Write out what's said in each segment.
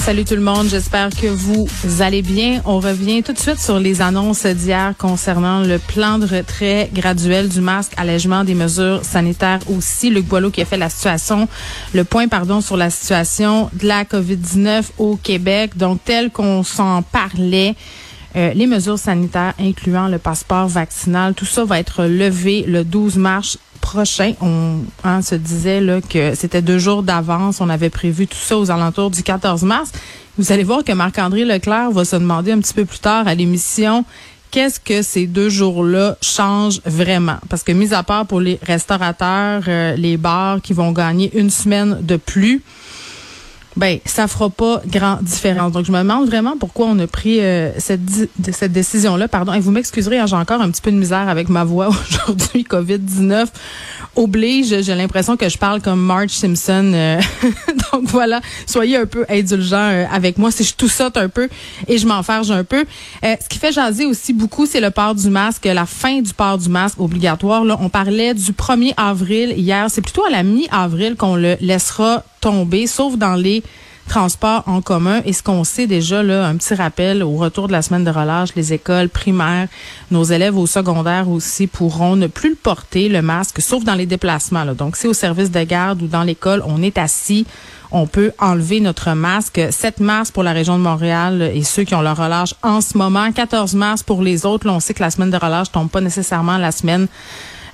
Salut tout le monde, j'espère que vous allez bien. On revient tout de suite sur les annonces d'hier concernant le plan de retrait graduel du masque, allègement des mesures sanitaires aussi. Luc Boileau qui a fait la situation, le point pardon sur la situation de la COVID-19 au Québec. Donc tel qu'on s'en parlait. Euh, les mesures sanitaires, incluant le passeport vaccinal, tout ça va être levé le 12 mars prochain. On hein, se disait là, que c'était deux jours d'avance. On avait prévu tout ça aux alentours du 14 mars. Vous allez voir que Marc-André Leclerc va se demander un petit peu plus tard à l'émission qu'est-ce que ces deux jours-là changent vraiment? Parce que, mis à part pour les restaurateurs, euh, les bars qui vont gagner une semaine de plus, ben ça fera pas grand différence. Donc je me demande vraiment pourquoi on a pris euh, cette cette décision là. Pardon. Et vous m'excuserez, hein, j'ai encore un petit peu de misère avec ma voix aujourd'hui. Covid 19 oblige. J'ai l'impression que je parle comme Marge Simpson. Euh, donc voilà, soyez un peu indulgents euh, avec moi si je tout saute un peu et je m'enfarge un peu. ce qui fait jaser aussi beaucoup, c'est le port du masque, la fin du port du masque obligatoire. Là, on parlait du 1er avril hier. C'est plutôt à la mi-avril qu'on le laissera tomber, sauf dans les transports en commun. Et ce qu'on sait déjà, là, un petit rappel, au retour de la semaine de relâche, les écoles primaires, nos élèves au secondaire aussi pourront ne plus porter, le masque, sauf dans les déplacements. Là. Donc, si au service de garde ou dans l'école, on est assis, on peut enlever notre masque. 7 mars pour la région de Montréal et ceux qui ont leur relâche en ce moment. 14 mars pour les autres. Là, on sait que la semaine de relâche tombe pas nécessairement la semaine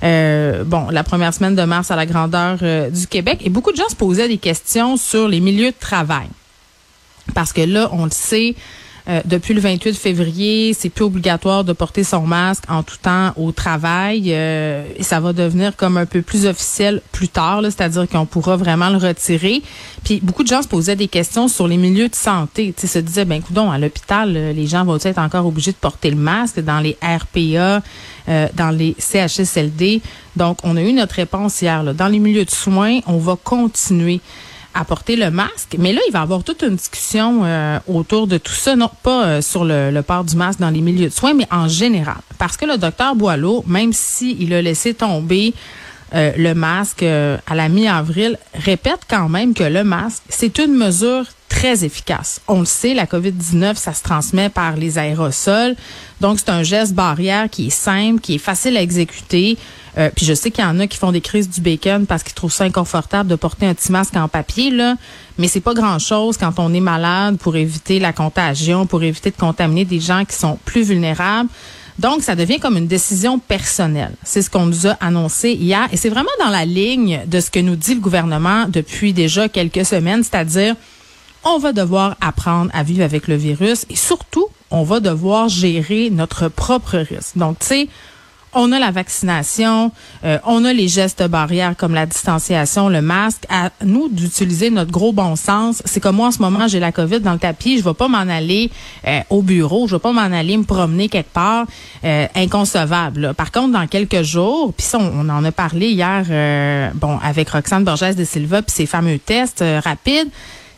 euh, bon, la première semaine de mars à la grandeur euh, du Québec. Et beaucoup de gens se posaient des questions sur les milieux de travail. Parce que là, on le sait, euh, depuis le 28 février, c'est plus obligatoire de porter son masque en tout temps au travail. et ça va devenir comme un peu plus officiel plus tard, c'est-à-dire qu'on pourra vraiment le retirer. Puis beaucoup de gens se posaient des questions sur les milieux de santé. Tu se disaient, ben coudon, à l'hôpital, les gens vont être encore obligés de porter le masque dans les RPA. Euh, dans les CHSLD. Donc, on a eu notre réponse hier. Là. Dans les milieux de soins, on va continuer à porter le masque. Mais là, il va y avoir toute une discussion euh, autour de tout ça, non pas euh, sur le, port du masque dans les milieux de soins, mais en général. Parce que le docteur Boileau, même s'il a laissé tomber le masque à la mi-avril, répète quand même que le masque, c'est une mesure très efficace. On le sait, la COVID-19, ça se transmet par les aérosols. Donc, c'est un geste barrière qui est simple, qui est facile à exécuter. Euh, puis je sais qu'il y en a qui font des crises du bacon parce qu'ils trouvent ça inconfortable de porter un petit masque en papier, là. Mais c'est pas grand chose quand on est malade pour éviter la contagion, pour éviter de contaminer des gens qui sont plus vulnérables. Donc, ça devient comme une décision personnelle. C'est ce qu'on nous a annoncé hier. Et c'est vraiment dans la ligne de ce que nous dit le gouvernement depuis déjà quelques semaines, c'est-à-dire on va devoir apprendre à vivre avec le virus et surtout, on va devoir gérer notre propre risque. Donc, tu sais, on a la vaccination, euh, on a les gestes barrières comme la distanciation, le masque. À nous d'utiliser notre gros bon sens. C'est comme moi en ce moment, j'ai la COVID dans le tapis, je vais pas m'en aller euh, au bureau, je vais pas m'en aller me promener quelque part, euh, inconcevable. Par contre, dans quelques jours, puis on, on, en a parlé hier, bon, avec Roxane Borges de Silva, puis ces fameux tests rapides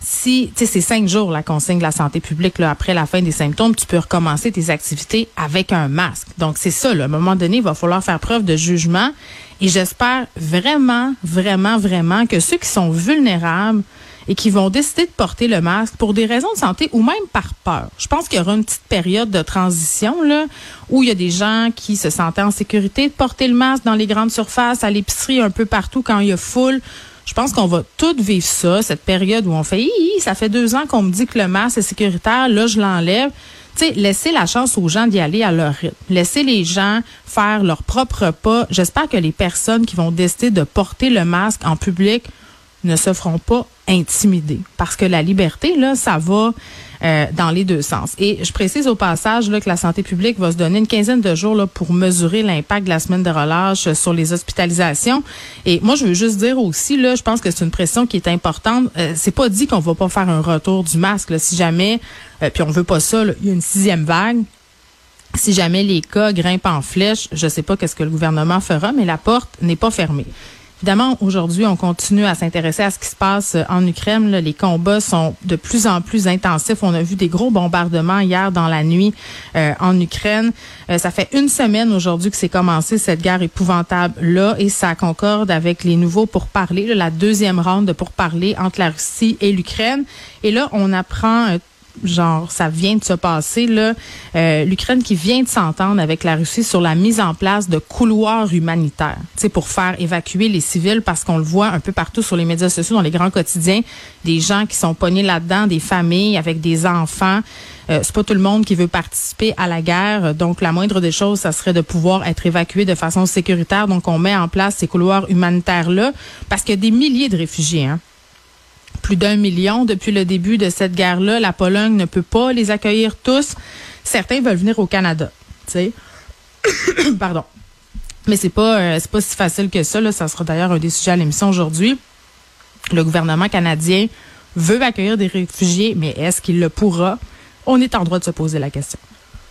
si, tu sais, c'est cinq jours la consigne de la santé publique là, après la fin des symptômes, tu peux recommencer tes activités avec un masque. Donc c'est ça. Là, à un moment donné, il va falloir faire preuve de jugement. Et j'espère vraiment, vraiment, vraiment que ceux qui sont vulnérables et qui vont décider de porter le masque pour des raisons de santé ou même par peur. Je pense qu'il y aura une petite période de transition là où il y a des gens qui se sentaient en sécurité de porter le masque dans les grandes surfaces, à l'épicerie, un peu partout quand il y a foule. Je pense qu'on va toutes vivre ça, cette période où on fait, ça fait deux ans qu'on me dit que le masque est sécuritaire, là, je l'enlève. Tu sais, laissez la chance aux gens d'y aller à leur rythme. Laissez les gens faire leur propre pas. J'espère que les personnes qui vont décider de porter le masque en public ne se feront pas intimider. Parce que la liberté, là, ça va euh, dans les deux sens. Et je précise au passage là, que la santé publique va se donner une quinzaine de jours là, pour mesurer l'impact de la semaine de relâche sur les hospitalisations. Et moi, je veux juste dire aussi, là, je pense que c'est une pression qui est importante. Euh, c'est pas dit qu'on va pas faire un retour du masque. Là, si jamais, euh, puis on veut pas ça, il y a une sixième vague. Si jamais les cas grimpent en flèche, je sais pas qu'est-ce que le gouvernement fera, mais la porte n'est pas fermée. Évidemment, aujourd'hui, on continue à s'intéresser à ce qui se passe euh, en Ukraine. Les combats sont de plus en plus intensifs. On a vu des gros bombardements hier dans la nuit euh, en Ukraine. Euh, ça fait une semaine aujourd'hui que c'est commencé cette guerre épouvantable-là et ça concorde avec les nouveaux pourparlers, la deuxième ronde de pourparlers entre la Russie et l'Ukraine. Et là, on apprend genre ça vient de se passer là, euh, l'Ukraine qui vient de s'entendre avec la Russie sur la mise en place de couloirs humanitaires, c'est pour faire évacuer les civils parce qu'on le voit un peu partout sur les médias sociaux dans les grands quotidiens, des gens qui sont pognés là-dedans, des familles avec des enfants. Euh, c'est pas tout le monde qui veut participer à la guerre, donc la moindre des choses, ça serait de pouvoir être évacué de façon sécuritaire. Donc on met en place ces couloirs humanitaires là parce qu'il y a des milliers de réfugiés. Hein plus d'un million depuis le début de cette guerre-là. La Pologne ne peut pas les accueillir tous. Certains veulent venir au Canada. Pardon. Mais c'est pas euh, pas si facile que ça. Là. Ça sera d'ailleurs un des sujets à l'émission aujourd'hui. Le gouvernement canadien veut accueillir des réfugiés, mais est-ce qu'il le pourra? On est en droit de se poser la question.